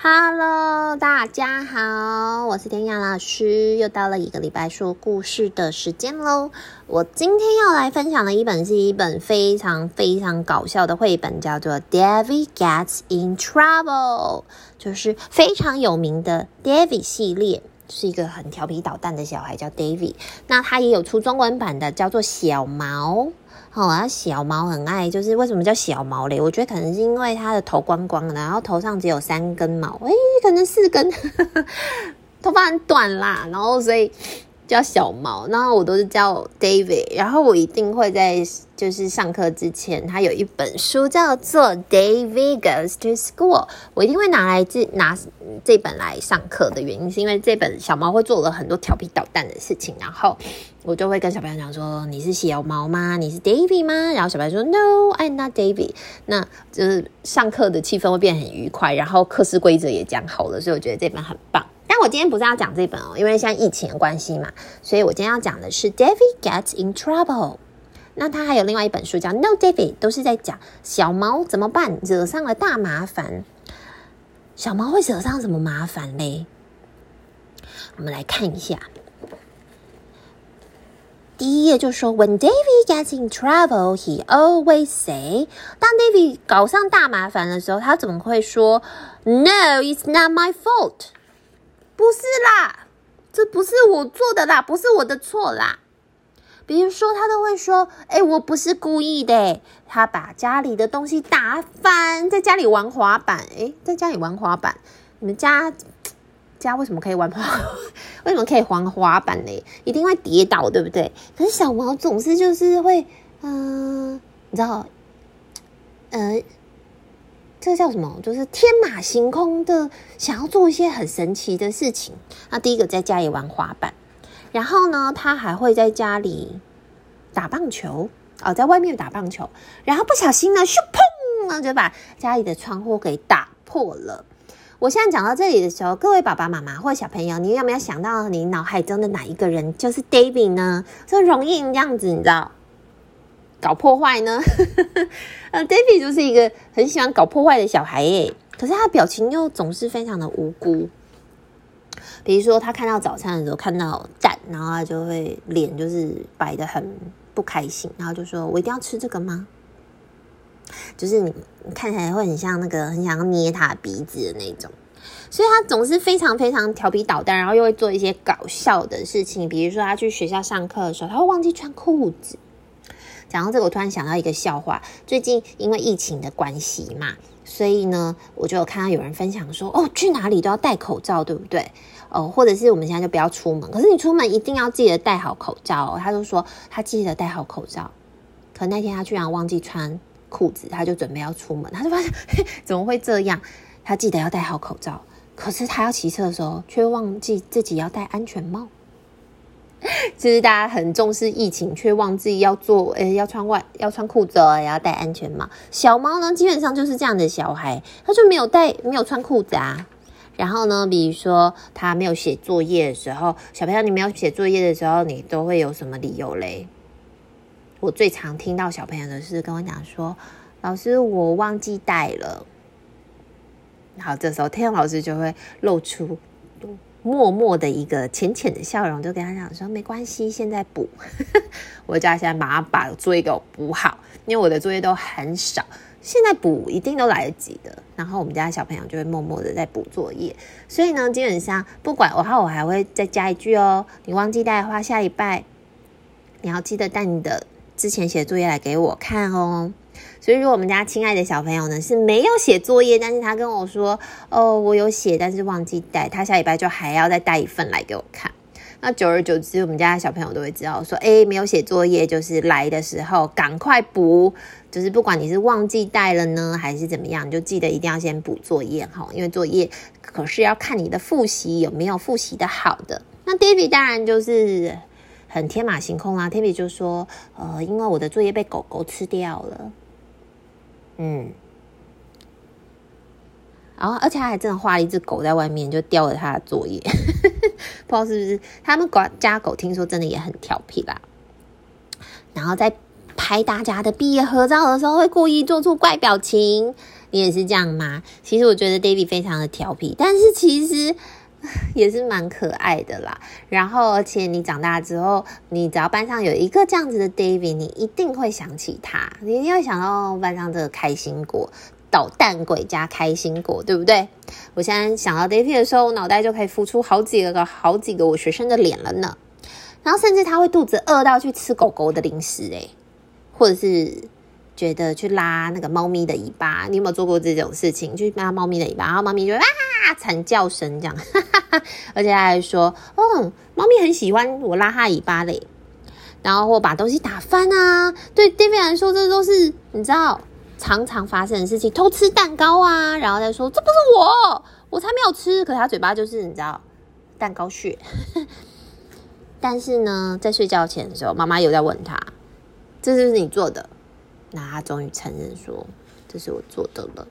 Hello，大家好，我是天雅老师，又到了一个礼拜说故事的时间喽。我今天要来分享的一本是一本非常非常搞笑的绘本，叫做《David Gets in Trouble》，就是非常有名的 David 系列，是一个很调皮捣蛋的小孩叫 David。那他也有出中文版的，叫做小毛。好，啊，小毛很爱，就是为什么叫小毛嘞？我觉得可能是因为他的头光光的，然后头上只有三根毛，诶，可能四根，头发很短啦，然后所以。叫小毛，然后我都是叫 David，然后我一定会在就是上课之前，他有一本书叫做 David Goes to School，我一定会拿来这拿这本来上课的原因，是因为这本小猫会做了很多调皮捣蛋的事情，然后我就会跟小朋友讲说：“你是小猫吗？你是 David 吗？”然后小朋友说：“No，I'm not David。”那就是上课的气氛会变很愉快，然后课室规则也讲好了，所以我觉得这本很棒。我今天不是要讲这本哦，因为现在疫情的关系嘛，所以我今天要讲的是 David Gets in Trouble。那他还有另外一本书叫 No David，都是在讲小猫怎么办，惹上了大麻烦。小猫会惹上什么麻烦嘞？我们来看一下，第一页就说 When David gets in trouble, he always say，当 David 搞上大麻烦的时候，他怎么会说 No, it's not my fault。不是啦，这不是我做的啦，不是我的错啦。比如说，他都会说：“哎，我不是故意的。”他把家里的东西打翻，在家里玩滑板。哎，在家里玩滑板，你们家家为什么可以玩滑？为什么可以玩滑板呢？一定会跌倒，对不对？可是小毛总是就是会，嗯、你知道，呃。这叫什么？就是天马行空的，想要做一些很神奇的事情。那第一个在家里玩滑板，然后呢，他还会在家里打棒球哦，在外面打棒球，然后不小心呢，咻砰，就把家里的窗户给打破了。我现在讲到这里的时候，各位爸爸妈妈或小朋友，你有没有想到你脑海中的哪一个人就是 David 呢？就容易这样子，你知道？搞破坏呢？呃，David 就是一个很喜欢搞破坏的小孩耶。可是他的表情又总是非常的无辜。比如说，他看到早餐的时候看到蛋，然后他就会脸就是摆得很不开心，然后就说：“我一定要吃这个吗？”就是你看起来会很像那个很想要捏他鼻子的那种。所以他总是非常非常调皮捣蛋，然后又会做一些搞笑的事情。比如说，他去学校上课的时候，他会忘记穿裤子。讲到这个，我突然想到一个笑话。最近因为疫情的关系嘛，所以呢，我就有看到有人分享说，哦，去哪里都要戴口罩，对不对？哦，或者是我们现在就不要出门，可是你出门一定要记得戴好口罩哦。他就说他记得戴好口罩，可那天他居然忘记穿裤子，他就准备要出门，他就发现，怎么会这样？他记得要戴好口罩，可是他要骑车的时候却忘记自己要戴安全帽。其 实大家很重视疫情，却忘记要做，诶，要穿外，要穿裤子，也要戴安全帽。小猫呢，基本上就是这样的小孩，他就没有戴，没有穿裤子啊。然后呢，比如说他没有写作业的时候，小朋友你没有写作业的时候，你都会有什么理由嘞？我最常听到小朋友的是跟我讲说：“老师，我忘记带了。”好，这时候天老师就会露出。默默的一个浅浅的笑容，就跟他讲说：“没关系，现在补。”我叫他现在马上把作业给我补好，因为我的作业都很少，现在补一定都来得及的。然后我们家小朋友就会默默的在补作业，所以呢，基本上不管我，还我还会再加一句哦：你忘记带的话，下礼拜你要记得带你的之前写作业来给我看哦。所以，如果我们家亲爱的小朋友呢是没有写作业，但是他跟我说：“哦，我有写，但是忘记带。”他下礼拜就还要再带一份来给我看。那久而久之，我们家的小朋友都会知道说：“诶，没有写作业，就是来的时候赶快补。就是不管你是忘记带了呢，还是怎么样，就记得一定要先补作业哈，因为作业可是要看你的复习有没有复习的好的。”那 David 当然就是很天马行空啊。David 就说：“呃，因为我的作业被狗狗吃掉了。”嗯，然后而且他还真的画了一只狗在外面，就叼着他的作业，不知道是不是他们家狗，听说真的也很调皮啦。然后在拍大家的毕业合照的时候，会故意做出怪表情，你也是这样吗？其实我觉得 David 非常的调皮，但是其实 也是蛮可爱的啦。然后，而且你长大之后，你只要班上有一个这样子的 David，你一定会想起他，你一定会想到班上这个开心果。捣蛋鬼加开心果，对不对？我现在想到 David 的时候，我脑袋就可以浮出好几个、好几个我学生的脸了呢。然后甚至他会肚子饿到去吃狗狗的零食，诶，或者是觉得去拉那个猫咪的尾巴。你有没有做过这种事情？去拉猫咪的尾巴，然后猫咪就啊惨叫声这样，而且他还说：“哦，猫咪很喜欢我拉它尾巴嘞。”然后或把东西打翻啊，对 David 来说，这都是你知道。常常发生的事情，偷吃蛋糕啊，然后再说这不是我，我才没有吃。可是他嘴巴就是你知道，蛋糕屑。但是呢，在睡觉前的时候，妈妈有在问他，这是不是你做的？那他终于承认说，这是我做的了。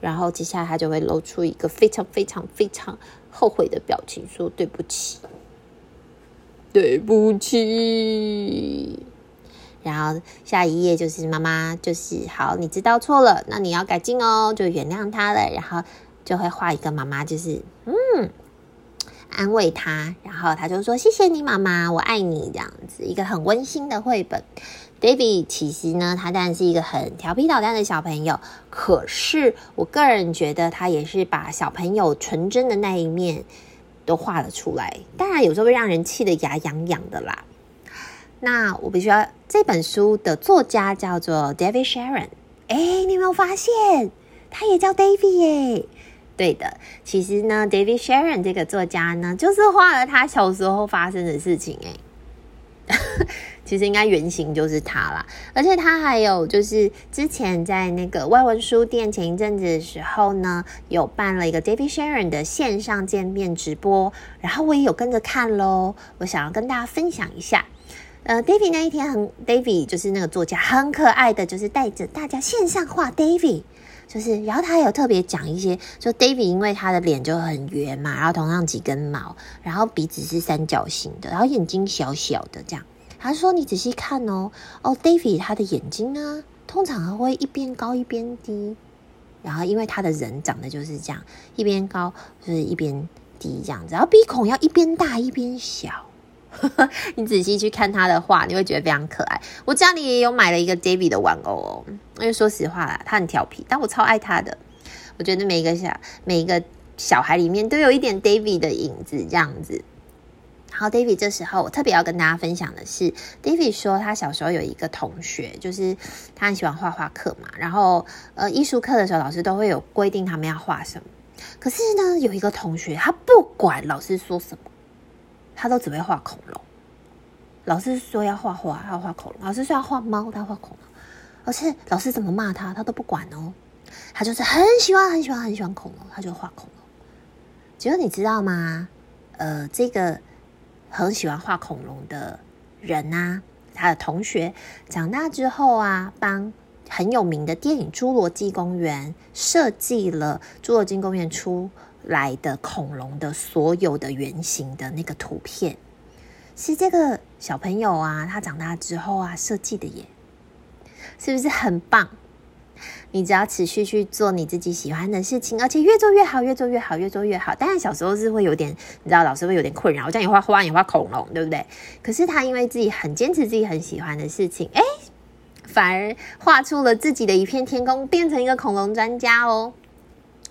然后接下来他就会露出一个非常非常非常后悔的表情，说对不起，对不起。然后下一页就是妈妈，就是好，你知道错了，那你要改进哦，就原谅他了。然后就会画一个妈妈，就是嗯，安慰他。然后他就说：“谢谢你，妈妈，我爱你。”这样子一个很温馨的绘本。David 其实呢，他当然是一个很调皮捣蛋的小朋友，可是我个人觉得他也是把小朋友纯真的那一面都画了出来。当然有时候会让人气得牙痒痒的啦。那我必须要，这本书的作家叫做 David Sharon。哎，你有没有发现，他也叫 David 耶？对的，其实呢，David Sharon 这个作家呢，就是画了他小时候发生的事情。哎，其实应该原型就是他啦。而且他还有就是之前在那个外文书店前一阵子的时候呢，有办了一个 David Sharon 的线上见面直播，然后我也有跟着看喽。我想要跟大家分享一下。呃，David 那一天很，David 就是那个作家，很可爱的，就是带着大家线上画 David，就是，然后他有特别讲一些，就 David 因为他的脸就很圆嘛，然后头上几根毛，然后鼻子是三角形的，然后眼睛小小的这样，他说你仔细看哦，哦，David 他的眼睛呢，通常会一边高一边低，然后因为他的人长得就是这样，一边高就是一边低这样子，然后鼻孔要一边大一边小。你仔细去看他的画，你会觉得非常可爱。我家里也有买了一个 David 的玩偶哦，因为说实话啦，他很调皮，但我超爱他的。我觉得每一个小每一个小孩里面都有一点 David 的影子，这样子。好，David 这时候我特别要跟大家分享的是，David 说他小时候有一个同学，就是他很喜欢画画课嘛，然后呃艺术课的时候老师都会有规定他们要画什么，可是呢有一个同学他不管老师说什么。他都只会画恐龙。老师说要画画，他要画恐龙；老师说要画猫，他画恐龙。而且老师怎么骂他，他都不管哦。他就是很喜欢、很喜欢、很喜欢恐龙，他就画恐龙。结果你知道吗？呃，这个很喜欢画恐龙的人啊，他的同学长大之后啊，帮很有名的电影《侏罗纪公园》设计了《侏罗纪公园》出来的恐龙的所有的原型的那个图片，是这个小朋友啊，他长大之后啊设计的耶，是不是很棒？你只要持续去做你自己喜欢的事情，而且越做越好，越做越好，越做越好。当然小时候是会有点，你知道老师会有点困扰，这样你画花，你画恐龙，对不对？可是他因为自己很坚持自己很喜欢的事情，哎，反而画出了自己的一片天空，变成一个恐龙专家哦。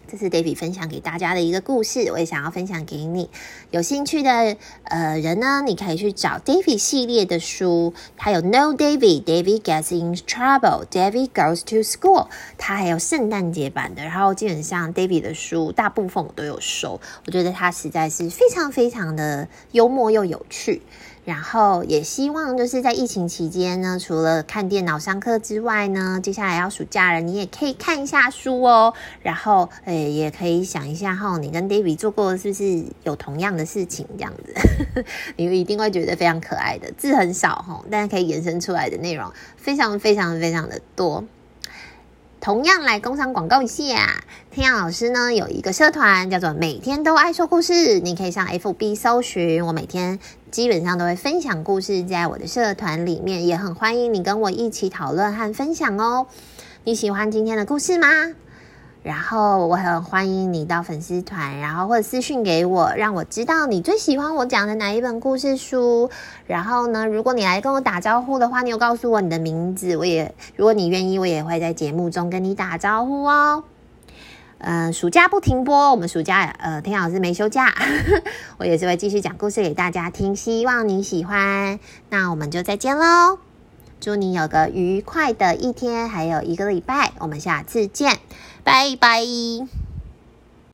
这是 David 分享给大家的一个故事，我也想要分享给你。有兴趣的呃人呢，你可以去找 David 系列的书，还有 No David, David Gets in Trouble, David Goes to School，它还有圣诞节版的。然后基本上 David 的书大部分我都有收，我觉得他实在是非常非常的幽默又有趣。然后也希望就是在疫情期间呢，除了看电脑上课之外呢，接下来要暑假了，你也可以看一下书哦。然后，诶，也可以想一下哈，你跟 David 做过是不是有同样的事情？这样子，你一定会觉得非常可爱的。字很少哈，但是可以延伸出来的内容非常非常非常的多。同样来工商广告一下，天阳老师呢有一个社团叫做每天都爱说故事，你可以上 FB 搜寻，我每天基本上都会分享故事在我的社团里面，也很欢迎你跟我一起讨论和分享哦。你喜欢今天的故事吗？然后我很欢迎你到粉丝团，然后或者私讯给我，让我知道你最喜欢我讲的哪一本故事书。然后呢，如果你来跟我打招呼的话，你有告诉我你的名字，我也如果你愿意，我也会在节目中跟你打招呼哦。嗯、暑假不停播，我们暑假呃，天老师没休假，我也是会继续讲故事给大家听，希望你喜欢。那我们就再见喽。祝你有个愉快的一天，还有一个礼拜。我们下次见，拜拜。